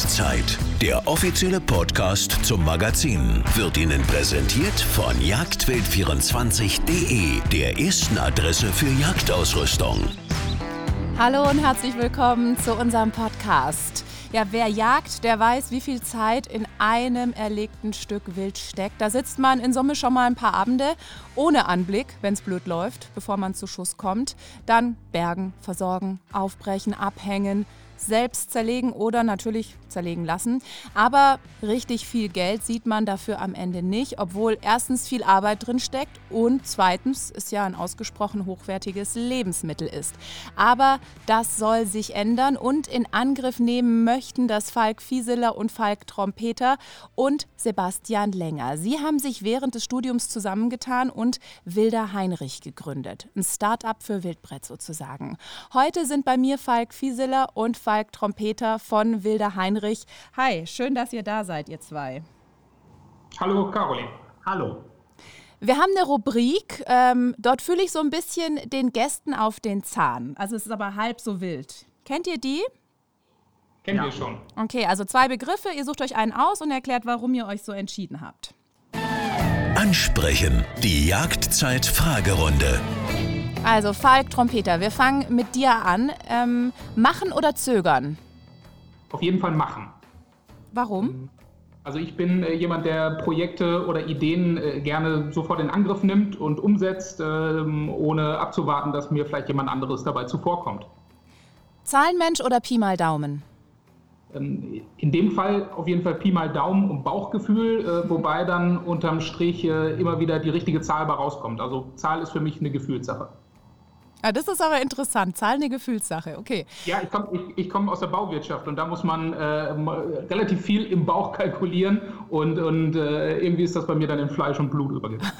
Jagdzeit. Der offizielle Podcast zum Magazin wird Ihnen präsentiert von jagdwild24.de, der ersten Adresse für Jagdausrüstung. Hallo und herzlich willkommen zu unserem Podcast. Ja, wer jagt, der weiß, wie viel Zeit in einem erlegten Stück Wild steckt. Da sitzt man in Summe schon mal ein paar Abende ohne Anblick, wenn es blöd läuft, bevor man zu Schuss kommt. Dann bergen, versorgen, aufbrechen, abhängen, selbst zerlegen oder natürlich zerlegen lassen. Aber richtig viel Geld sieht man dafür am Ende nicht, obwohl erstens viel Arbeit drin steckt und zweitens es ja ein ausgesprochen hochwertiges Lebensmittel ist. Aber das soll sich ändern und in Angriff nehmen möchten das Falk Fieseler und Falk Trompeter und Sebastian Länger. Sie haben sich während des Studiums zusammengetan und Wilder Heinrich gegründet. Ein Start-up für Wildbrett sozusagen. Heute sind bei mir Falk Fieseler und Falk Trompeter von Wilder Heinrich Heinrich. Hi, schön, dass ihr da seid, ihr zwei. Hallo, Caroline. Hallo. Wir haben eine Rubrik, ähm, dort fühle ich so ein bisschen den Gästen auf den Zahn. Also es ist aber halb so wild. Kennt ihr die? Kennen ja. wir schon. Okay, also zwei Begriffe. Ihr sucht euch einen aus und erklärt, warum ihr euch so entschieden habt. Ansprechen. Die Jagdzeit-Fragerunde. Also Falk Trompeter, wir fangen mit dir an. Ähm, machen oder zögern? auf jeden Fall machen. Warum? Ähm, also ich bin äh, jemand, der Projekte oder Ideen äh, gerne sofort in Angriff nimmt und umsetzt, ähm, ohne abzuwarten, dass mir vielleicht jemand anderes dabei zuvorkommt. Zahlenmensch oder Pi mal Daumen? Ähm, in dem Fall auf jeden Fall Pi mal Daumen und Bauchgefühl, äh, wobei dann unterm Strich immer wieder die richtige Zahl bei rauskommt. Also Zahl ist für mich eine Gefühlssache. Ah, das ist aber interessant. Zahl eine Gefühlssache, okay. Ja, ich komme ich, ich komm aus der Bauwirtschaft und da muss man äh, relativ viel im Bauch kalkulieren und, und äh, irgendwie ist das bei mir dann in Fleisch und Blut übergegangen.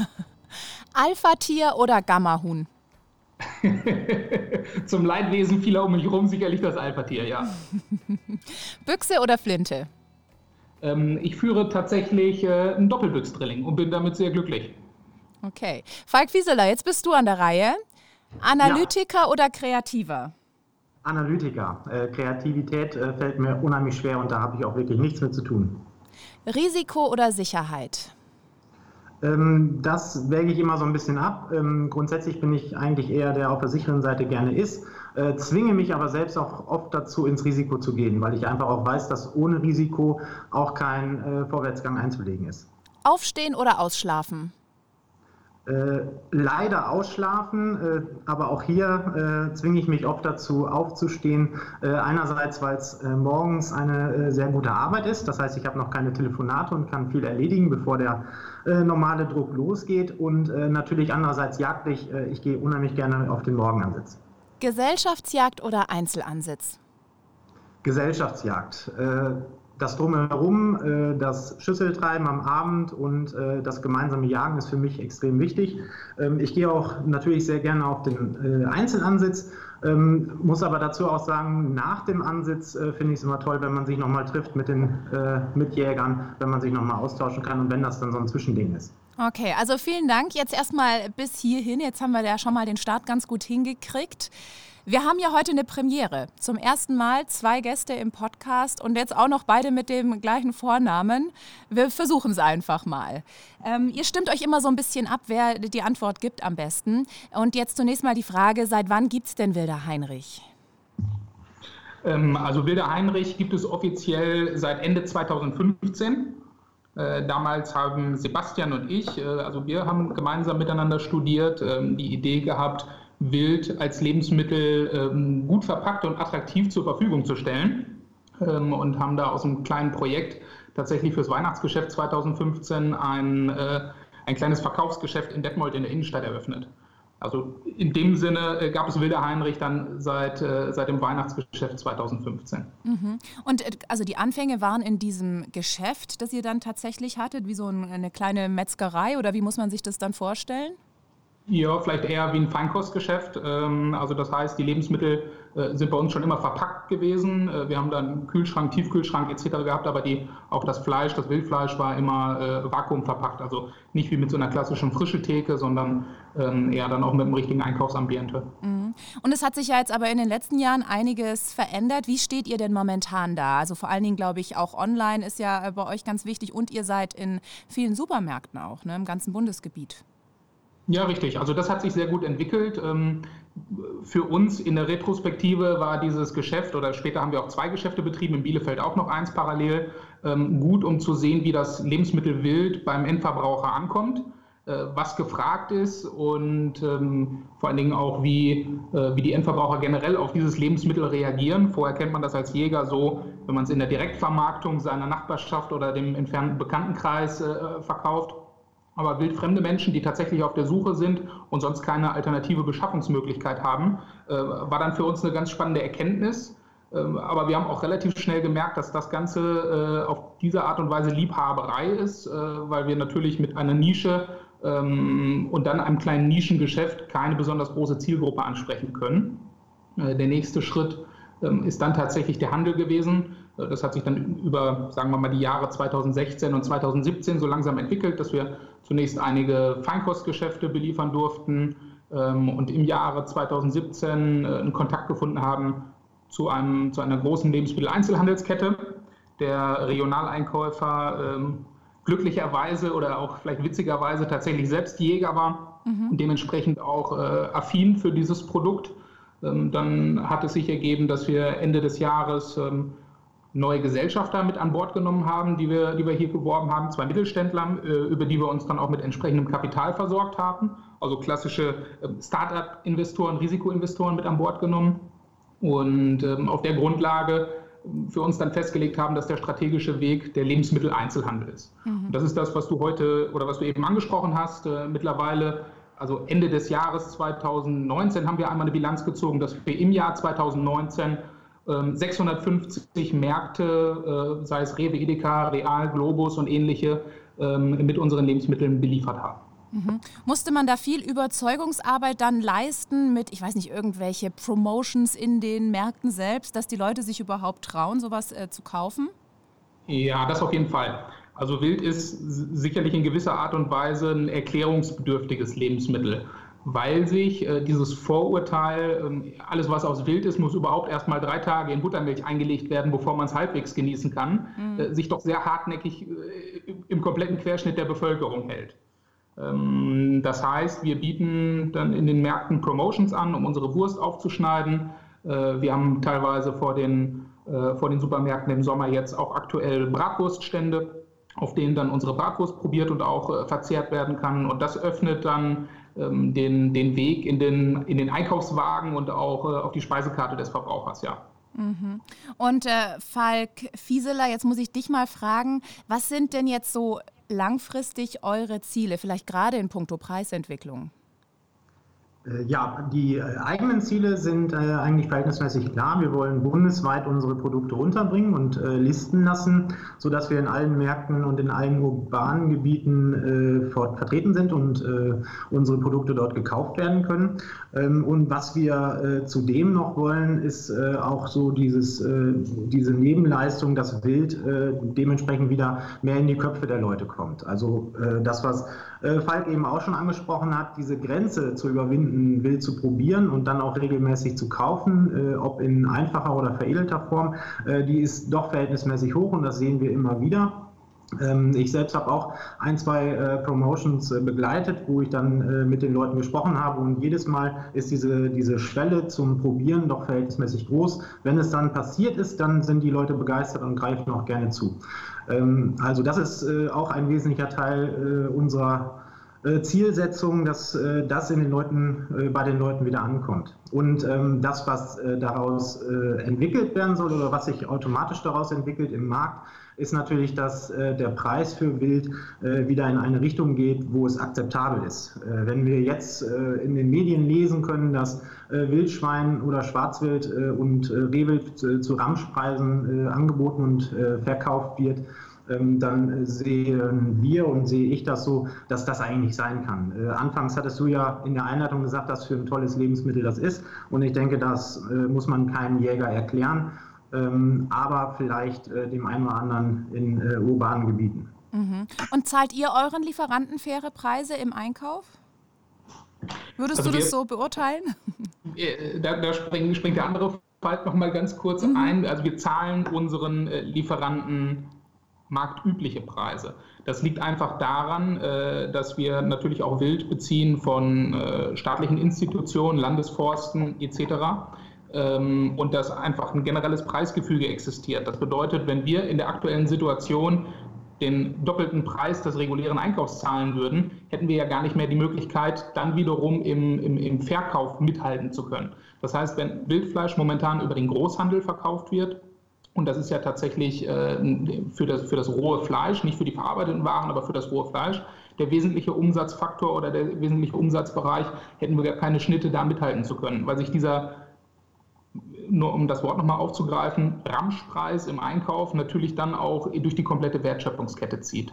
Alpha-Tier oder Gamma-Huhn? Zum Leidwesen vieler um mich herum sicherlich das Alpha-Tier, ja. Büchse oder Flinte? Ähm, ich führe tatsächlich äh, ein Doppelbüchs-Drilling und bin damit sehr glücklich. Okay. Falk Wieseler, jetzt bist du an der Reihe. Analytiker ja. oder Kreativer? Analytiker. Äh, Kreativität äh, fällt mir unheimlich schwer und da habe ich auch wirklich nichts mit zu tun. Risiko oder Sicherheit? Ähm, das wäge ich immer so ein bisschen ab. Ähm, grundsätzlich bin ich eigentlich eher der auf der sicheren Seite gerne ist, äh, zwinge mich aber selbst auch oft dazu, ins Risiko zu gehen, weil ich einfach auch weiß, dass ohne Risiko auch kein äh, Vorwärtsgang einzulegen ist. Aufstehen oder ausschlafen? Äh, leider ausschlafen, äh, aber auch hier äh, zwinge ich mich oft dazu aufzustehen. Äh, einerseits, weil es äh, morgens eine äh, sehr gute Arbeit ist, das heißt, ich habe noch keine Telefonate und kann viel erledigen, bevor der normale Druck losgeht. Und natürlich andererseits jagdlich, ich gehe unheimlich gerne auf den Morgenansitz. Gesellschaftsjagd oder Einzelansitz? Gesellschaftsjagd das Drumherum, äh, das Schüsseltreiben am Abend und äh, das gemeinsame Jagen ist für mich extrem wichtig. Ähm, ich gehe auch natürlich sehr gerne auf den äh, Einzelansitz, ähm, muss aber dazu auch sagen, nach dem Ansitz finde ich es immer toll, wenn man sich nochmal trifft mit den Mitjägern, wenn man sich nochmal austauschen kann und wenn das dann so ein Zwischending ist. Okay, also vielen Dank. Jetzt erstmal bis hierhin. Jetzt haben wir ja schon mal den Start ganz gut hingekriegt. Wir haben ja heute eine Premiere. Zum ersten Mal zwei Gäste im Podcast und jetzt auch noch beide mit dem gleichen Vornamen. Wir versuchen es einfach mal. Ähm, ihr stimmt euch immer so ein bisschen ab, wer die Antwort gibt am besten. Und jetzt zunächst mal die Frage, seit wann gibt es denn Wilder Heinrich? Ähm, also Wilder Heinrich gibt es offiziell seit Ende 2015. Äh, damals haben Sebastian und ich, äh, also wir haben gemeinsam miteinander studiert, ähm, die Idee gehabt, Wild als Lebensmittel ähm, gut verpackt und attraktiv zur Verfügung zu stellen ähm, und haben da aus einem kleinen Projekt tatsächlich fürs Weihnachtsgeschäft 2015 ein, äh, ein kleines Verkaufsgeschäft in Detmold in der Innenstadt eröffnet. Also in dem Sinne äh, gab es Wilder Heinrich dann seit, äh, seit dem Weihnachtsgeschäft 2015. Mhm. Und also die Anfänge waren in diesem Geschäft, das ihr dann tatsächlich hattet, wie so eine kleine Metzgerei oder wie muss man sich das dann vorstellen? Ja, vielleicht eher wie ein Feinkostgeschäft. Ähm, also das heißt, die Lebensmittel äh, sind bei uns schon immer verpackt gewesen. Äh, wir haben dann Kühlschrank, Tiefkühlschrank etc. gehabt, aber die, auch das Fleisch, das Wildfleisch war immer äh, vakuum verpackt. Also nicht wie mit so einer klassischen frische Theke, sondern ähm, eher dann auch mit einem richtigen Einkaufsambiente. Mhm. Und es hat sich ja jetzt aber in den letzten Jahren einiges verändert. Wie steht ihr denn momentan da? Also vor allen Dingen glaube ich auch online ist ja bei euch ganz wichtig und ihr seid in vielen Supermärkten auch, ne, im ganzen Bundesgebiet. Ja, richtig. Also das hat sich sehr gut entwickelt. Ähm, für uns in der Retrospektive war dieses Geschäft oder später haben wir auch zwei Geschäfte betrieben, in Bielefeld auch noch eins parallel, ähm, gut, um zu sehen, wie das Lebensmittel wild beim Endverbraucher ankommt, äh, was gefragt ist und ähm, vor allen Dingen auch, wie, äh, wie die Endverbraucher generell auf dieses Lebensmittel reagieren. Vorher kennt man das als Jäger so, wenn man es in der Direktvermarktung seiner Nachbarschaft oder dem entfernten Bekanntenkreis äh, verkauft aber wildfremde Menschen, die tatsächlich auf der Suche sind und sonst keine alternative Beschaffungsmöglichkeit haben, äh, war dann für uns eine ganz spannende Erkenntnis. Ähm, aber wir haben auch relativ schnell gemerkt, dass das Ganze äh, auf diese Art und Weise Liebhaberei ist, äh, weil wir natürlich mit einer Nische ähm, und dann einem kleinen Nischengeschäft keine besonders große Zielgruppe ansprechen können. Der nächste Schritt ähm, ist dann tatsächlich der Handel gewesen. Das hat sich dann über, sagen wir mal, die Jahre 2016 und 2017 so langsam entwickelt, dass wir zunächst einige Feinkostgeschäfte beliefern durften ähm, und im Jahre 2017 äh, einen Kontakt gefunden haben zu, einem, zu einer großen Lebensmitteleinzelhandelskette. Der Regionaleinkäufer ähm, glücklicherweise oder auch vielleicht witzigerweise tatsächlich selbst Jäger war mhm. und dementsprechend auch äh, affin für dieses Produkt. Ähm, dann hat es sich ergeben, dass wir Ende des Jahres neue Gesellschafter mit an Bord genommen haben, die wir, die wir hier geworben haben, zwei Mittelständler, äh, über die wir uns dann auch mit entsprechendem Kapital versorgt haben, also klassische ähm, Start-up-Investoren, Risikoinvestoren mit an Bord genommen und ähm, auf der Grundlage ähm, für uns dann festgelegt haben, dass der strategische Weg der Lebensmitteleinzelhandel ist. Mhm. das ist das, was du heute oder was du eben angesprochen hast. Äh, mittlerweile, also Ende des Jahres 2019, haben wir einmal eine Bilanz gezogen, dass wir im Jahr 2019 650 ähm, Märkte, äh, sei es Rewe, Edeka, Real, Globus und ähnliche, ähm, mit unseren Lebensmitteln beliefert haben. Mhm. Musste man da viel Überzeugungsarbeit dann leisten mit, ich weiß nicht, irgendwelche Promotions in den Märkten selbst, dass die Leute sich überhaupt trauen, sowas äh, zu kaufen? Ja, das auf jeden Fall. Also Wild ist sicherlich in gewisser Art und Weise ein erklärungsbedürftiges Lebensmittel weil sich äh, dieses Vorurteil, ähm, alles was aus Wild ist, muss überhaupt erst mal drei Tage in Buttermilch eingelegt werden, bevor man es halbwegs genießen kann, mhm. äh, sich doch sehr hartnäckig äh, im kompletten Querschnitt der Bevölkerung hält. Ähm, das heißt, wir bieten dann in den Märkten Promotions an, um unsere Wurst aufzuschneiden. Äh, wir haben teilweise vor den, äh, vor den Supermärkten im Sommer jetzt auch aktuell Bratwurststände, auf denen dann unsere Bratwurst probiert und auch äh, verzehrt werden kann. Und das öffnet dann den, den Weg in den, in den Einkaufswagen und auch äh, auf die Speisekarte des Verbrauchers, ja. Mhm. Und äh, Falk Fieseler, jetzt muss ich dich mal fragen, was sind denn jetzt so langfristig eure Ziele, vielleicht gerade in puncto Preisentwicklung? Äh, ja, die äh, eigenen Ziele sind äh, eigentlich verhältnismäßig klar. Wir wollen bundesweit unsere Produkte runterbringen und listen lassen, sodass wir in allen Märkten und in allen urbanen Gebieten vertreten sind und unsere Produkte dort gekauft werden können. Ähm, und was wir zudem noch wollen, ist auch so dieses, diese Nebenleistung, dass Wild dementsprechend wieder mehr in die Köpfe der Leute kommt. Also das, was Falk eben auch schon angesprochen hat, diese Grenze zu überwinden, finden will, zu probieren und dann auch regelmäßig zu kaufen, äh, ob in einfacher oder veredelter Form, äh, die ist doch verhältnismäßig hoch und das sehen wir immer wieder. Ähm, ich selbst habe auch ein, zwei äh, Promotions begleitet, wo ich dann mit den Leuten gesprochen habe und jedes Mal ist diese, diese Schwelle zum Probieren doch verhältnismäßig groß. Wenn es dann passiert ist, dann sind die Leute begeistert und greifen auch gerne zu. Ähm, also das ist auch ein wesentlicher Teil unserer Zielsetzung, dass äh, das in den Leuten, äh, bei den Leuten wieder ankommt. Und ähm, das, was äh, daraus äh, entwickelt werden soll oder was sich automatisch daraus entwickelt im Markt, ist natürlich, dass äh, der Preis für Wild wieder in eine Richtung geht, wo es akzeptabel ist. wenn wir jetzt in den Medien lesen können, dass Wildschwein oder Schwarzwild und Rehwild zu Ramschpreisen angeboten und verkauft wird, dann sehen wir und sehe ich das so, dass das eigentlich nicht sein kann. Äh, anfangs hattest du ja in der Einleitung gesagt, was für ein tolles Lebensmittel das ist. Und ich denke, das äh, muss man keinem Jäger erklären, ähm, aber vielleicht äh, dem einen oder anderen in urbanen Gebieten. Mhm. Und zahlt ihr euren Lieferanten faire Preise im Einkauf? Würdest also du das so beurteilen? Da, da springt, springt, der andere Fall noch mal ganz kurz mhm. ein. Also wir zahlen unseren Lieferanten marktübliche Preise. Das liegt einfach daran, äh, dass wir natürlich auch Wild beziehen von äh, staatlichen Institutionen, Landesforsten etc. Ähm, und dass einfach ein generelles Preisgefüge existiert. Das bedeutet, wenn wir in der aktuellen Situation den doppelten Preis des regulären Einkaufs zahlen würden, hätten wir ja gar nicht mehr die Möglichkeit, dann wiederum im, im, im Verkauf mithalten zu können. Das heißt, wenn Wildfleisch momentan über den Großhandel verkauft wird, und das ist ja tatsächlich äh, für, das, für das rohe Fleisch, nicht für die verarbeiteten Waren, aber für das rohe Fleisch, der wesentliche Umsatzfaktor oder der wesentliche Umsatzbereich, hätten wir gar keine Schnitte da mithalten zu können, weil sich dieser, nur um das Wort nochmal aufzugreifen, Ramschpreis im Einkauf natürlich dann auch durch die komplette Wertschöpfungskette zieht.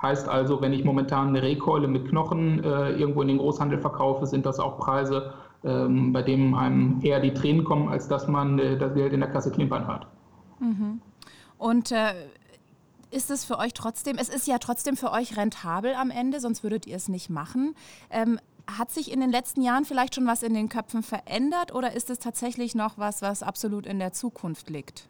Heißt also, wenn ich momentan eine Rehkeule mit Knochen äh, irgendwo in den Großhandel verkaufe, sind das auch Preise, ähm, bei denen einem eher die Tränen kommen, als dass man äh, das Geld in der Kasse klimpern hört. Mhm. Und äh, ist es für euch trotzdem, es ist ja trotzdem für euch rentabel am Ende, sonst würdet ihr es nicht machen. Ähm, hat sich in den letzten Jahren vielleicht schon was in den Köpfen verändert oder ist es tatsächlich noch was, was absolut in der Zukunft liegt?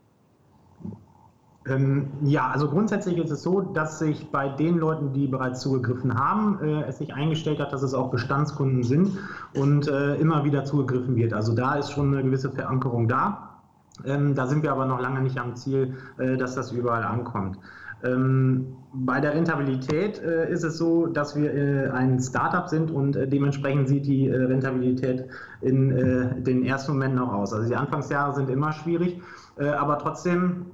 Ähm, ja, also grundsätzlich ist es so, dass sich bei den Leuten, die bereits zugegriffen haben, äh, es sich eingestellt hat, dass es auch Bestandskunden sind und äh, immer wieder zugegriffen wird. Also da ist schon eine gewisse Verankerung da. Ähm, da sind wir aber noch lange nicht am Ziel, äh, dass das überall ankommt. Ähm, bei der Rentabilität äh, ist es so, dass wir äh, ein Startup sind und äh, dementsprechend sieht die äh, Rentabilität in äh, den ersten Momenten auch aus. Also die Anfangsjahre sind immer schwierig, äh, aber trotzdem,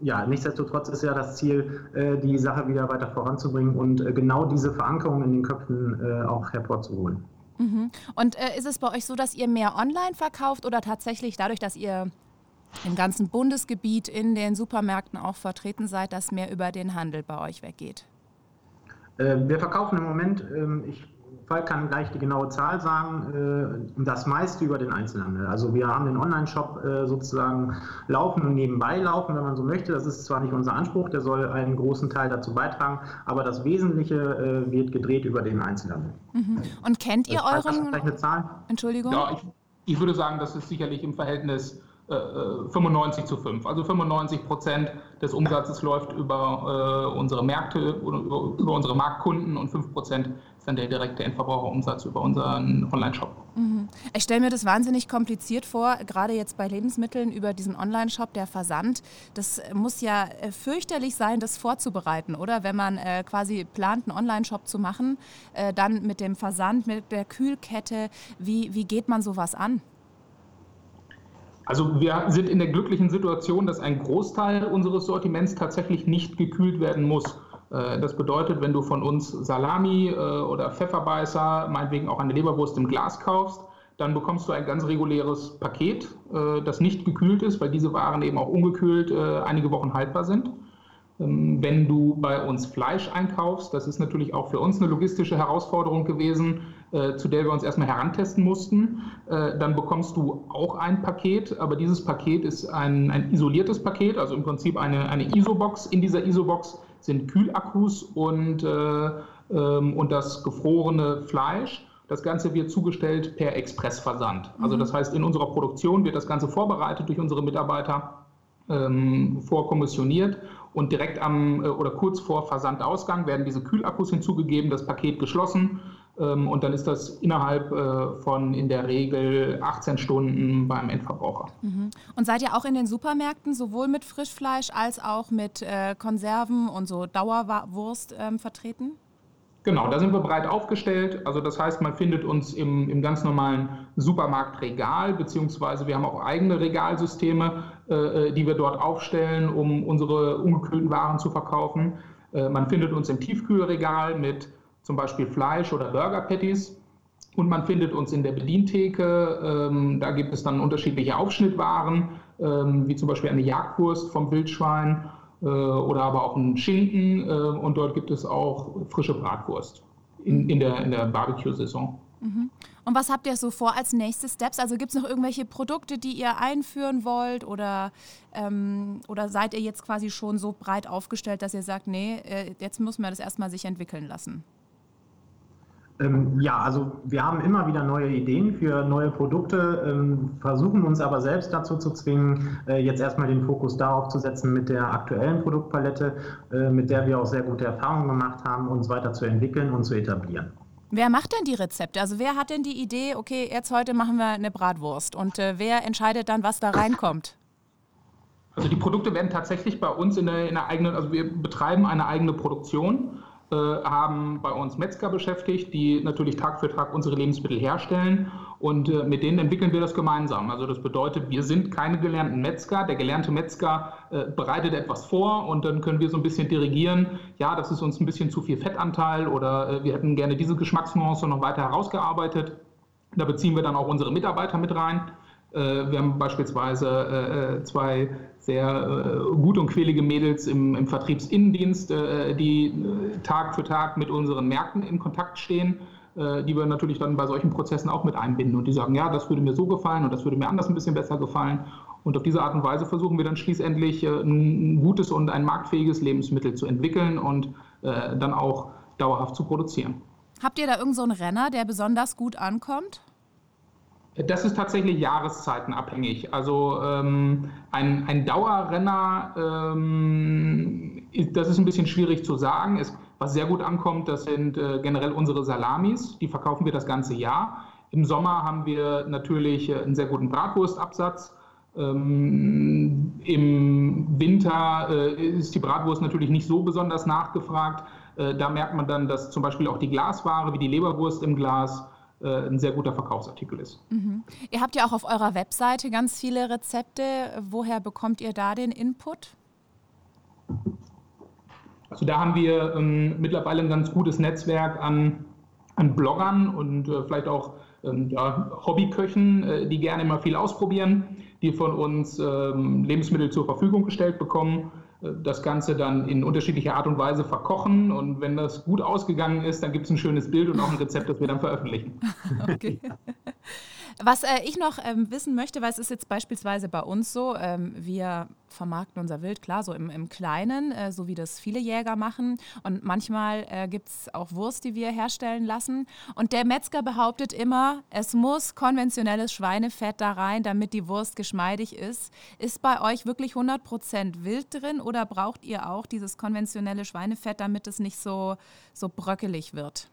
ja, nichtsdestotrotz ist ja das Ziel, die Sache wieder weiter voranzubringen und genau diese Verankerung in den Köpfen auch hervorzuholen. Mhm. Und ist es bei euch so, dass ihr mehr online verkauft oder tatsächlich dadurch, dass ihr im ganzen Bundesgebiet in den Supermärkten auch vertreten seid, dass mehr über den Handel bei euch weggeht? Äh, wir verkaufen im Moment, ähm, ich kann gleich die genaue Zahl sagen, äh, das meiste über den Einzelhandel. Also wir haben den Online-Shop äh, sozusagen laufen und nebenbei laufen, wenn man so möchte. Das ist zwar nicht unser Anspruch, der soll einen großen Teil dazu beitragen, aber das Wesentliche wird gedreht über den Einzelhandel. Mhm. Und kennt ihr euren... Vielleicht eine Zahl? Entschuldigung? Ja, ich, ich würde sagen, das ist sicherlich im Verhältnis 95 äh, zu 5. Also 95 Prozent des Umsatzes läuft über äh, unsere Märkte, über, über, unsere Marktkunden und 5 Prozent ist dann der direkte Endverbraucherumsatz über unseren Online-Shop. Mhm. Ich stelle mir das wahnsinnig kompliziert vor, gerade jetzt bei Lebensmitteln über diesen Online-Shop, der Versand. Das muss ja äh, fürchterlich sein, das vorzubereiten, oder? Wenn man äh, quasi plant, einen Online-Shop zu machen, äh, dann mit dem Versand, mit der Kühlkette, wie, wie geht man sowas an? Also wir sind in der glücklichen Situation, dass ein Großteil unseres Sortiments tatsächlich nicht gekühlt werden muss. Äh, das bedeutet, wenn du von uns Salami äh, oder Pfefferbeißer, meinetwegen auch eine Leberwurst im Glas kaufst, dann bekommst du ein ganz reguläres Paket, äh, das nicht gekühlt ist, weil diese Waren eben auch ungekühlt einige Wochen haltbar sind. Ähm, wenn du bei uns Fleisch einkaufst, das ist natürlich auch für uns eine logistische Herausforderung gewesen, äh, zu der wir uns erstmal herantesten mussten. Äh, dann bekommst du auch ein Paket, aber dieses Paket ist ein, ein isoliertes Paket, also im Prinzip eine, eine ISO-Box. In dieser ISO-Box sind Kühlakkus und, äh, ähm, und das gefrorene Fleisch. Das Ganze wird zugestellt per Expressversand. Also mhm. das heißt, in unserer Produktion wird das Ganze vorbereitet durch unsere Mitarbeiter, ähm, vorkommissioniert und direkt am äh, oder kurz vor Versandausgang werden diese Kühlakkus hinzugegeben, das Paket geschlossen und dann ist das innerhalb äh, von in der Regel 18 Stunden beim Endverbraucher. Mhm. Und seid ihr auch in den Supermärkten sowohl mit Frischfleisch als auch mit äh, Konserven und so Dauerwurst ähm, vertreten? Genau, da sind wir breit aufgestellt. Also das heißt, man findet uns im, im ganz normalen Supermarktregal, beziehungsweise wir haben auch eigene Regalsysteme, äh, die wir dort aufstellen, um unsere ungekühlten Waren zu verkaufen. Man findet uns im Tiefkühlregal mit zum Beispiel Fleisch oder Burger Patties. Und man findet uns in der Bedientheke. Ähm, da gibt es dann unterschiedliche Aufschnittwaren, ähm, wie zum Beispiel eine Jagdwurst vom Wildschwein äh, oder aber auch einen Schinken äh, und dort gibt es auch frische Bratwurst in, in der, in der Barbecue-Saison. Mhm. Und was habt ihr so vor als nächste Steps? Also gibt es noch irgendwelche Produkte, die ihr einführen wollt oder, ähm, oder seid ihr jetzt quasi schon so breit aufgestellt, dass ihr sagt, nee, äh, jetzt müssen wir das erstmal sich entwickeln lassen? Ähm, ja, also wir haben immer wieder neue Ideen für neue Produkte, ähm, versuchen uns aber selbst dazu zu zwingen, äh, jetzt erstmal den Fokus darauf zu setzen mit der aktuellen Produktpalette, äh, mit der wir auch sehr gute Erfahrungen gemacht haben, uns weiter zu entwickeln und zu etablieren. Wer macht denn die Rezepte? Also wer hat denn die Idee, okay, jetzt heute machen wir eine Bratwurst und äh, wer entscheidet dann, was da reinkommt? Also die Produkte werden tatsächlich bei uns in der, in der eigenen, also wir betreiben eine eigene Produktion haben bei uns Metzger beschäftigt, die natürlich Tag für Tag unsere Lebensmittel herstellen und äh, mit denen entwickeln wir das gemeinsam. Also das bedeutet, wir sind keine gelernten Metzger. Der gelernte Metzger äh, bereitet etwas vor und dann können wir so ein bisschen dirigieren, ja, das ist uns ein bisschen zu viel Fettanteil oder wir hätten gerne diese Geschmacksnuance noch weiter herausgearbeitet. Da beziehen wir dann auch unsere Mitarbeiter mit rein. Wir haben beispielsweise zwei sehr äh, gut und quälige Mädels im, im Vertriebsinnendienst, äh, die äh, Tag für Tag mit unseren Märkten in Kontakt stehen, äh, die wir natürlich dann bei solchen Prozessen auch mit einbinden und die sagen, ja, das würde mir so gefallen und das würde mir anders ein bisschen besser gefallen. Und auf diese Art und Weise versuchen wir dann schließlich äh, ein gutes und ein marktfähiges Lebensmittel zu entwickeln und äh, dann auch dauerhaft zu produzieren. Habt ihr da irgendeinen so Renner, der besonders gut ankommt? Das ist tatsächlich jahreszeitenabhängig. Also ähm, ein, ein Dauerrenner, ähm, das ist ein bisschen schwierig zu sagen. Es, was sehr gut ankommt, das sind äh, generell unsere Salamis. Die verkaufen wir das ganze Jahr. Im Sommer haben wir natürlich äh, einen sehr guten Bratwurstabsatz. Ähm, Im Winter äh, ist die Bratwurst natürlich nicht so besonders nachgefragt. Äh, da merkt man dann, dass zum Beispiel auch die Glasware wie die Leberwurst im Glas ein sehr guter Verkaufsartikel ist. Mhm. Ihr habt ja auch auf eurer Webseite ganz viele Rezepte. Woher bekommt ihr da den Input? Also da haben wir ähm, mittlerweile ein ganz gutes Netzwerk an, an Bloggern und äh, vielleicht auch ähm, ja, Hobbyköchen, äh, die gerne immer viel ausprobieren, die von uns ähm, Lebensmittel zur Verfügung gestellt bekommen das Ganze dann in unterschiedlicher Art und Weise verkochen. Und wenn das gut ausgegangen ist, dann gibt es ein schönes Bild und auch ein Rezept, das wir dann veröffentlichen. Okay. Was äh, ich noch ähm, wissen möchte, weil es ist jetzt beispielsweise bei uns so, ähm, wir vermarkten unser Wild, klar, so im, im Kleinen, äh, so wie das viele Jäger machen. Und manchmal äh, gibt es auch Wurst, die wir herstellen lassen. Und der Metzger behauptet immer, es muss konventionelles Schweinefett da rein, damit die Wurst geschmeidig ist. Ist bei euch wirklich 100% Wild drin oder braucht ihr auch dieses konventionelle Schweinefett, damit es nicht so, so bröckelig wird?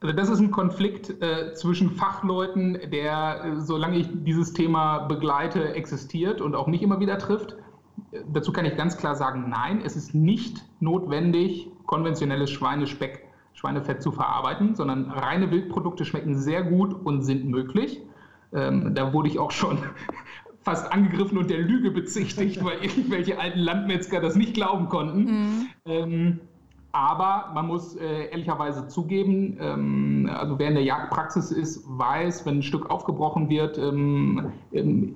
Also das ist ein Konflikt äh, zwischen Fachleuten, der, äh, solange ich dieses Thema begleite, existiert und auch nicht immer wieder trifft. Dazu kann ich ganz klar sagen, nein, es ist nicht notwendig, konventionelles Schweinespeck, Schweinefett zu verarbeiten, sondern reine Wildprodukte schmecken sehr gut und sind möglich. Ähm, da wurde ich auch schon fast angegriffen und der Lüge bezichtigt, weil irgendwelche alten Landmetzger das nicht glauben konnten. Mhm. Ähm, aber man muss äh, ehrlicherweise zugeben, ähm, also wer in der Jagdpraxis ist, weiß, wenn ein Stück aufgebrochen wird, ähm, ähm,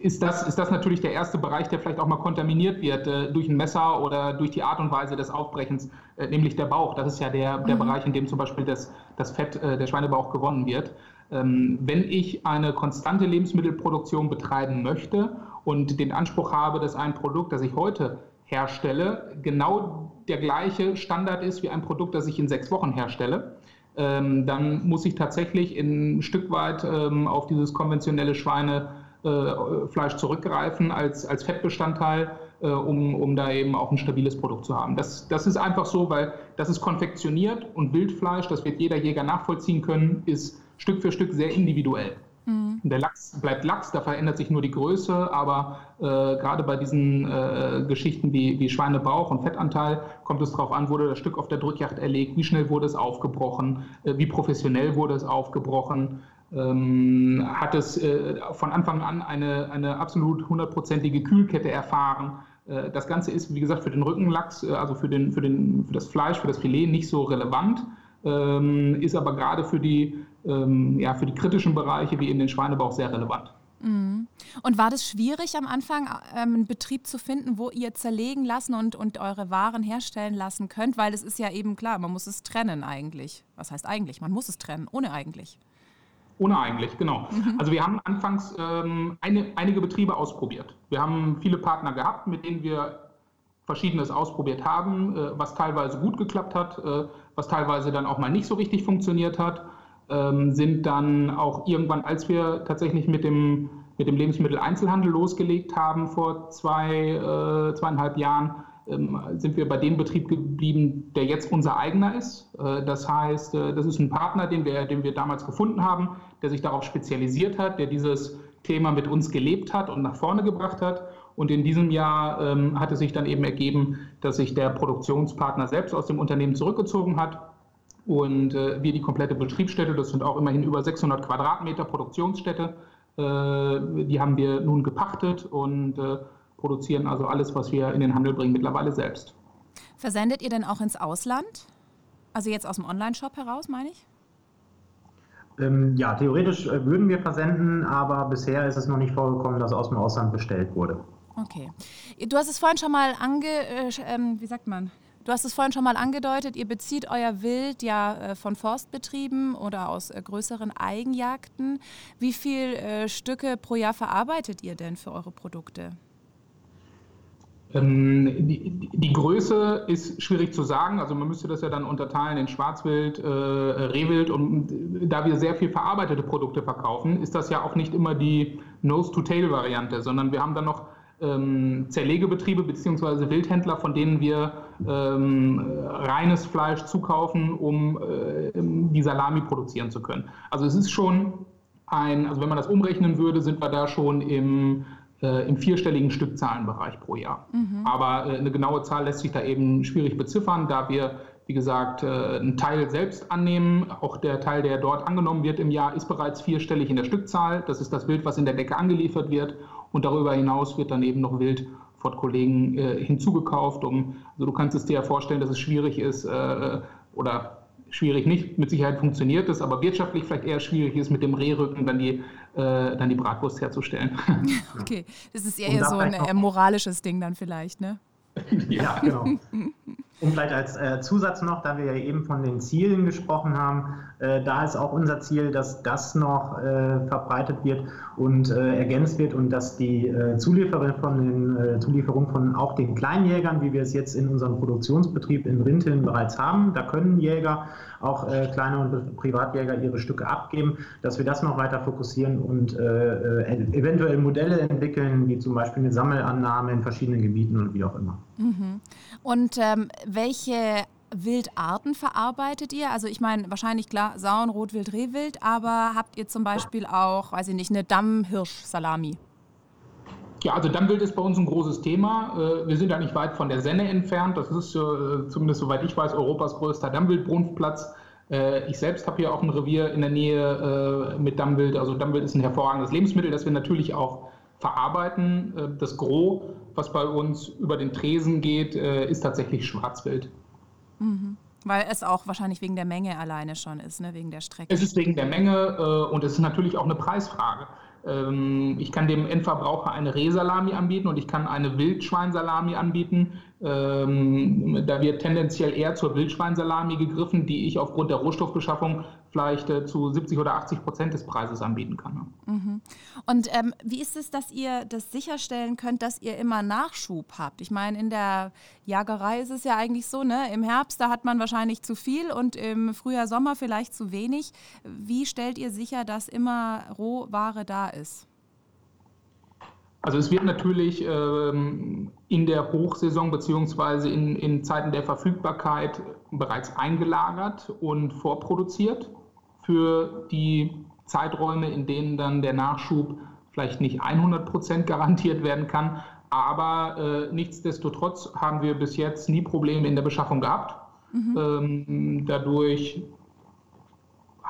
ist, das, ist das natürlich der erste Bereich, der vielleicht auch mal kontaminiert wird äh, durch ein Messer oder durch die Art und Weise des Aufbrechens, äh, nämlich der Bauch. Das ist ja der, der mhm. Bereich, in dem zum Beispiel das, das Fett, äh, der Schweinebauch gewonnen wird. Ähm, wenn ich eine konstante Lebensmittelproduktion betreiben möchte und den Anspruch habe, dass ein Produkt, das ich heute herstelle, genau der gleiche Standard ist wie ein Produkt, das ich in sechs Wochen herstelle, ähm, dann muss ich tatsächlich ein Stück weit ähm, auf dieses konventionelle Schweinefleisch äh, zurückgreifen als, als Fettbestandteil, äh, um, um da eben auch ein stabiles Produkt zu haben. Das, das ist einfach so, weil das ist konfektioniert und Wildfleisch, das wird jeder Jäger nachvollziehen können, ist Stück für Stück sehr individuell. Mhm. Der Lachs bleibt Lachs, da verändert sich nur die Größe, aber äh, gerade bei diesen äh, Geschichten wie, wie Schweinebauch und Fettanteil kommt es darauf an, wurde das Stück auf der Drückjacht erlegt, wie schnell wurde es aufgebrochen, äh, wie professionell wurde es aufgebrochen. Ähm, hat es äh, von Anfang an eine, eine absolut hundertprozentige Kühlkette erfahren. Äh, das Ganze ist, wie gesagt, für den Rückenlachs, äh, also für, den, für, den, für das Fleisch, für das Filet nicht so relevant ähm, ist aber gerade für die, ähm, ja, für die kritischen Bereiche wie in den Schweinebauch sehr relevant. Mhm. Und war das schwierig am Anfang, ähm, einen Betrieb zu finden, wo ihr zerlegen lassen und, und eure Waren herstellen lassen könnt? Weil es ist ja eben klar, man muss es trennen eigentlich. Was heißt eigentlich? Man muss es trennen, ohne eigentlich. Ohne eigentlich, genau. Mhm. Also wir haben anfangs ähm, eine, einige Betriebe ausprobiert. Wir haben viele Partner gehabt, mit denen wir Verschiedenes ausprobiert haben, äh, was teilweise gut geklappt hat, äh, was teilweise dann auch mal nicht so richtig funktioniert hat ähm, sind dann auch irgendwann, als wir tatsächlich mit dem, mit dem Lebensmitteleinzelhandel losgelegt haben vor zwei, äh, zweieinhalb Jahren, ähm, sind wir bei dem Betrieb geblieben, der jetzt unser eigener ist. Äh, das heißt, äh, das ist ein Partner, den wir, den wir damals gefunden haben, der sich darauf spezialisiert hat, der dieses Thema mit uns gelebt hat und nach vorne gebracht hat. Und in diesem Jahr ähm, hat es sich dann eben ergeben, dass sich der Produktionspartner selbst aus dem Unternehmen zurückgezogen hat und äh, wir die komplette Betriebsstätte, das sind auch immerhin über 600 Quadratmeter Produktionsstätte, äh, die haben wir nun gepachtet und äh, produzieren also alles, was wir in den Handel bringen, mittlerweile selbst. Versendet ihr denn auch ins Ausland? Also jetzt aus dem Online-Shop heraus, meine ich? Ähm, ja, theoretisch äh, würden wir versenden, aber bisher ist es noch nicht vorgekommen, dass aus dem Ausland bestellt wurde. Okay. Du hast es vorhin schon mal ange, äh, ähm, wie sagt man, Du hast es vorhin schon mal angedeutet, ihr bezieht euer Wild ja äh, von Forstbetrieben oder aus äh, größeren Eigenjagden. Wie viele äh, Stücke pro Jahr verarbeitet ihr denn für eure Produkte? Ähm, die, die, Größe ist schwierig zu sagen. Also man müsste das ja dann unterteilen in Schwarzwild, äh, Rehwild. Und da wir sehr viel verarbeitete Produkte verkaufen, ist das ja auch nicht immer die Nose-to-Tail-Variante, sondern wir haben dann noch ähm, Zerlegebetriebe bzw. Wildhändler, von denen wir ähm, reines Fleisch zukaufen, um äh, die Salami produzieren zu können. Also es ist schon ein, also wenn man das umrechnen würde, sind wir da schon im, äh, im vierstelligen Stückzahlenbereich pro Jahr. Mhm. Aber äh, eine genaue Zahl lässt sich da eben schwierig beziffern, da wir wie gesagt, äh, einen Teil selbst annehmen. Auch der Teil, der dort angenommen wird im Jahr, ist bereits vierstellig in der Stückzahl. Das ist das Wild, was in der Decke angeliefert wird. Und darüber hinaus wird dann eben noch Wild von Kollegen äh, hinzugekauft. Um, also du kannst es dir ja vorstellen, dass es schwierig ist äh, oder schwierig nicht, mit Sicherheit funktioniert es, aber wirtschaftlich vielleicht eher schwierig ist, mit dem Rehrücken dann die, äh, dann die Bratwurst herzustellen. Okay, das ist eher so ein äh, moralisches Ding dann vielleicht, ne? ja, genau. Und vielleicht als äh, Zusatz noch, da wir ja eben von den Zielen gesprochen haben, äh, da ist auch unser Ziel, dass das noch äh, verbreitet wird und äh, ergänzt wird und dass die äh, Zulieferung von den äh, Zulieferung von auch den Kleinjägern, wie wir es jetzt in unserem Produktionsbetrieb in Rinteln bereits haben, da können Jäger, auch kleine und Privatjäger ihre Stücke abgeben, dass wir das noch weiter fokussieren und eventuell Modelle entwickeln, wie zum Beispiel eine Sammelannahme in verschiedenen Gebieten und wie auch immer. Mhm. Und ähm, welche Wildarten verarbeitet ihr? Also ich meine, wahrscheinlich klar, Sauen, Rotwild, Rehwild, aber habt ihr zum Beispiel auch, weiß ich nicht, eine Dammhirsch-Salami? Ja, also Dammwild ist bei uns ein großes Thema. Äh, wir sind ja nicht weit von der Senne entfernt. Das ist äh, zumindest soweit ich weiß Europas größter Dammwildbrunftplatz. Äh, ich selbst habe hier auch ein Revier in der Nähe mit Dammwild. Also Dammwild ist ein hervorragendes Lebensmittel, das wir natürlich auch verarbeiten. Das Gros, was bei uns über den Tresen geht, ist tatsächlich Schwarzwild. Mhm. Weil es auch wahrscheinlich wegen der Menge alleine schon ist, ne? wegen der Strecke. Es ist wegen der Menge und es ist natürlich auch eine Preisfrage. Ähm, ich kann dem Endverbraucher eine Rehsalami anbieten und ich kann eine Wildschweinsalami anbieten. Ähm, da wird tendenziell eher zur Wildschweinsalami gegriffen, die ich aufgrund der Rohstoffbeschaffung vielleicht äh, zu 70 oder 80 Prozent des Preises anbieten kann. Ne? Mhm. Und ähm, wie ist es, dass ihr das sicherstellen könnt, dass ihr immer Nachschub habt? Ich meine, in der Jagerei ist es ja eigentlich so, ne? im Herbst, da hat man wahrscheinlich zu viel und im Frühjahr, Sommer vielleicht zu wenig. Wie stellt ihr sicher, dass immer Rohware da ist? Also es wird natürlich ähm, in der Hochsaison beziehungsweise in, in Zeiten der Verfügbarkeit bereits eingelagert und vorproduziert für die Zeiträume, in denen dann der Nachschub vielleicht nicht 100 Prozent garantiert werden kann. Aber äh, nichtsdestotrotz haben wir bis jetzt nie Probleme in der Beschaffung gehabt. Mhm. Ähm, dadurch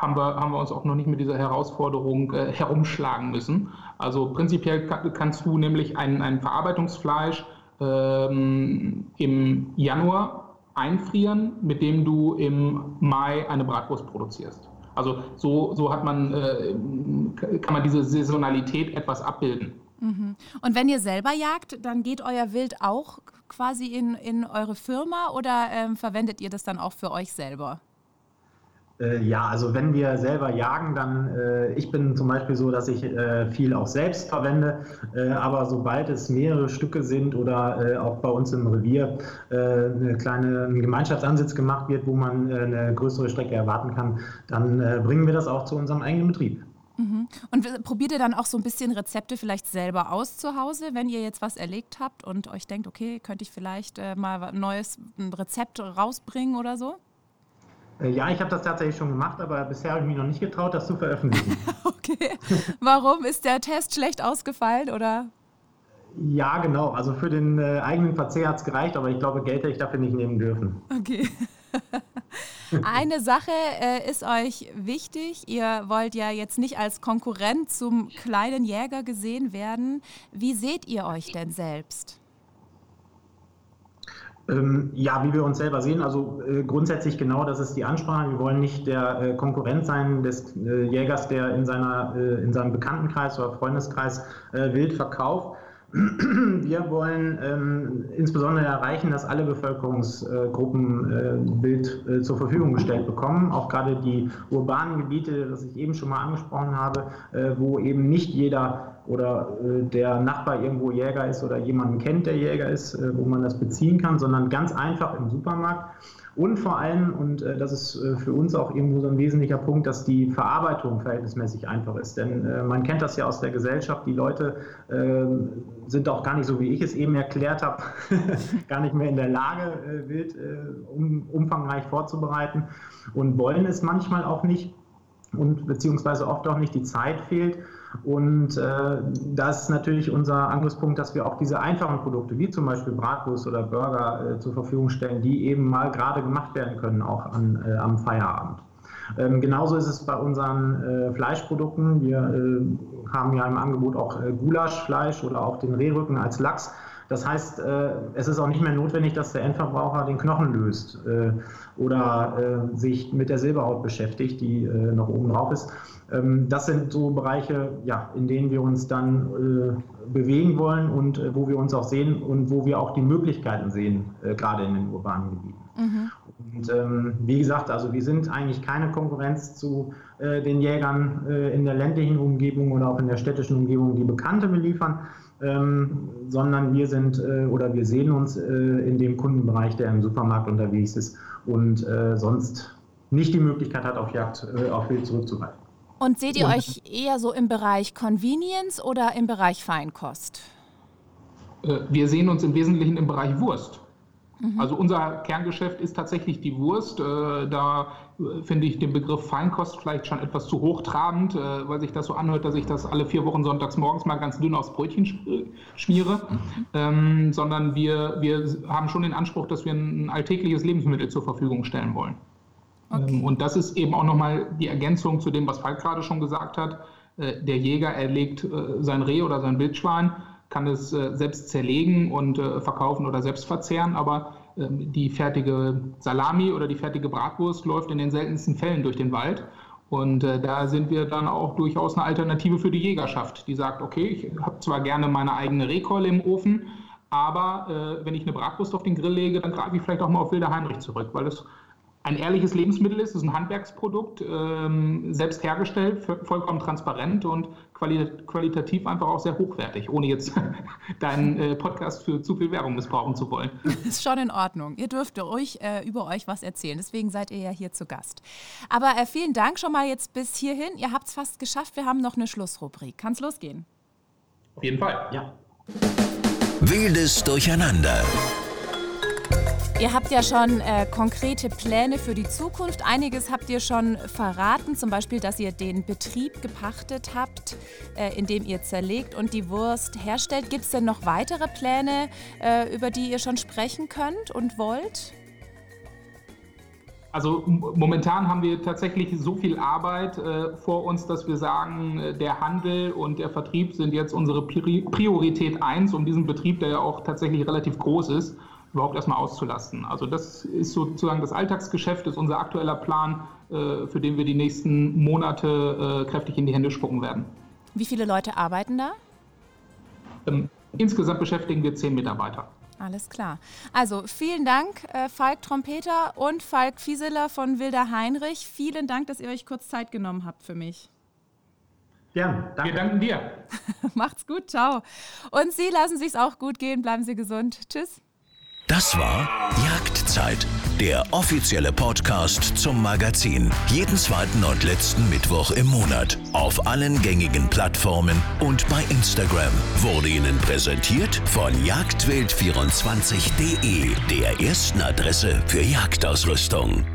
haben wir, haben wir uns auch noch nicht mit dieser Herausforderung äh, herumschlagen müssen. Also prinzipiell kann, kannst du nämlich ein, ein Verarbeitungsfleisch ähm, im Januar einfrieren, mit dem du im Mai eine Bratwurst produzierst. Also so, so hat man, äh, kann man diese Saisonalität etwas abbilden. Mhm. Und wenn ihr selber jagt, dann geht euer Wild auch quasi in, in eure Firma oder ähm, verwendet ihr das dann auch für euch selber? Äh, ja, also wenn wir selber jagen, dann, äh, ich bin zum Beispiel so, dass ich äh, viel auch selbst verwende, äh, aber sobald es mehrere Stücke sind oder äh, auch bei uns im Revier äh, eine kleine ein Gemeinschaftsansitz gemacht wird, wo man eine größere Strecke erwarten kann, dann bringen wir das auch zu unserem eigenen Betrieb. Mhm. Und probiert ihr dann auch so ein bisschen Rezepte vielleicht selber aus zu Hause, wenn ihr jetzt was erlegt habt und euch denkt, okay, könnte ich vielleicht mal ein neues Rezept rausbringen oder so? Äh, ja, ich habe das tatsächlich schon gemacht, aber bisher habe ich mich noch nicht getraut, das zu veröffentlichen. okay. Warum ist der Test schlecht ausgefallen oder? Ja, genau. Also für den äh, eigenen Verzehr hat es gereicht, aber ich glaube, Geld hätte ich dafür nicht nehmen dürfen. Okay. Eine Sache äh, ist euch wichtig. Ihr wollt ja jetzt nicht als Konkurrent zum kleinen Jäger gesehen werden. Wie seht ihr euch denn selbst? Ähm, ja, wie wir uns selber sehen, also äh, grundsätzlich genau, das ist die Ansprache. Wir wollen nicht der äh, Konkurrent sein des äh, Jägers, der in, seiner, äh, in seinem Bekanntenkreis oder Freundeskreis äh, wild verkauft. Wir wollen ähm, insbesondere erreichen, dass alle Bevölkerungsgruppen äh, Wild zur Verfügung gestellt bekommen. Auch gerade die urbanen Gebiete, das ich eben schon mal angesprochen habe, wo eben nicht jeder oder äh, der Nachbar irgendwo Jäger ist oder jemanden kennt, der Jäger ist, äh, wo man das beziehen kann, sondern ganz einfach im Supermarkt. Und vor allem, und äh, das ist äh, für uns auch irgendwo so ein wesentlicher Punkt, dass die Verarbeitung verhältnismäßig einfach ist. Denn äh, man kennt das ja aus der Gesellschaft, die Leute ähm, sind auch gar nicht so, wie ich es eben erklärt habe, gar nicht mehr in der Lage, äh, wild um, umfangreich vorzubereiten und wollen es manchmal auch nicht und beziehungsweise oft auch nicht die Zeit fehlt. Und äh, das ist natürlich unser Angriffspunkt, dass wir auch diese einfachen Produkte, wie zum Beispiel Bratwurst oder Burger, äh, zur Verfügung stellen, die eben mal gerade gemacht werden können, auch an, äh, am Feierabend. Ähm, genauso ist es bei unseren äh, Fleischprodukten. Wir äh, haben ja im Angebot auch äh, Gulaschfleisch oder auch den Rehrücken als Lachs. Das heißt, äh, es ist auch nicht mehr notwendig, dass der Endverbraucher den Knochen löst äh, oder äh, sich mit der Silberhaut beschäftigt, die noch oben drauf ist. Ähm, das sind so Bereiche, ja, in denen wir uns dann bewegen wollen und wo wir uns auch sehen und wo wir auch die Möglichkeiten sehen, gerade in den urbanen Gebieten. Mhm. Und ähm, wie gesagt, also wir sind eigentlich keine Konkurrenz zu äh, den Jägern äh, in der ländlichen Umgebung oder auch in der städtischen Umgebung, die Bekannte beliefern, ähm, sondern wir sind äh, oder wir sehen uns äh, in dem Kundenbereich, der im Supermarkt unterwegs ist und äh, sonst nicht die Möglichkeit hat, auf Jagd, äh, auf Wild zurückzugreifen. Und seht ihr und, euch eher so im Bereich Convenience oder im Bereich Feinkost? Äh, wir sehen uns im Wesentlichen im Bereich Wurst. Mhm. Also unser Kerngeschäft ist tatsächlich die Wurst. Äh, da äh, finde ich den Begriff Feinkost vielleicht schon etwas zu hochtrabend, äh, weil sich das so anhört, dass ich das alle vier Wochen sonntags morgens mal ganz dünn aufs Brötchen schmiere, mhm. ähm, sondern wir, wir haben schon den Anspruch, dass wir ein alltägliches Lebensmittel zur Verfügung stellen wollen. Okay. Ähm, und das ist eben auch nochmal die Ergänzung zu dem, was Falk gerade schon gesagt hat. Der Jäger erlegt sein Reh oder sein Wildschwein kann es äh, selbst zerlegen und äh, verkaufen oder selbst verzehren, aber ähm, die fertige Salami oder die fertige Bratwurst läuft in den seltensten Fällen durch den Wald. Und äh, da sind wir dann auch durchaus eine Alternative für die Jägerschaft, die sagt, okay, ich habe zwar gerne meine eigene Rehkeule im Ofen, aber wenn ich eine Bratwurst auf den Grill lege, dann greife ich vielleicht auch mal auf Wilder Heinrich zurück, weil es ein ehrliches Lebensmittel ist, es ist ein Handwerksprodukt, ähm, selbst hergestellt, vollkommen transparent und qualitativ einfach auch sehr hochwertig, ohne jetzt deinen äh, Podcast für zu viel Werbung missbrauchen zu wollen. Ist schon in Ordnung. Ihr dürft ruhig äh, über euch was erzählen, deswegen seid ihr ja hier zu Gast. Aber äh, vielen Dank schon mal jetzt bis hierhin. Ihr habt es fast geschafft. Wir haben noch eine Schlussrubrik. Kann es losgehen? Auf jeden Fall, ja. Wildes Durcheinander. Ihr habt ja schon äh, konkrete Pläne für die Zukunft. Einiges habt ihr schon verraten, zum Beispiel, dass ihr den Betrieb gepachtet habt, äh, in dem ihr zerlegt und die Wurst herstellt. Gibt es denn noch weitere Pläne, äh, über die ihr schon sprechen könnt und wollt? Also momentan haben wir tatsächlich so viel Arbeit äh, vor uns, dass wir sagen, äh, der Handel und der Vertrieb sind jetzt unsere Priorität eins, um diesen Betrieb, der ja auch tatsächlich relativ groß ist, überhaupt erstmal auszulasten. Also das ist sozusagen das Alltagsgeschäft, ist unser aktueller Plan, äh, für den wir die nächsten Monate äh, kräftig in die Hände spucken werden. Wie viele Leute arbeiten da? Ähm, insgesamt beschäftigen wir zehn Mitarbeiter. Alles klar. Also vielen Dank, äh, Falk Trompeter und Falk Fieseler von Wilder Heinrich. Vielen Dank, dass ihr euch kurz Zeit genommen habt für mich. Ja, danke. Wir danken dir. Macht's gut, ciao. Und Sie lassen sich's auch gut gehen, bleiben Sie gesund. Tschüss. Das war Jagdzeit, der offizielle Podcast zum Magazin. Jeden zweiten und letzten Mittwoch im Monat. Auf allen gängigen Plattformen und bei Instagram. Wurde Ihnen präsentiert von jagdwild24.de, der ersten Adresse für Jagdausrüstung.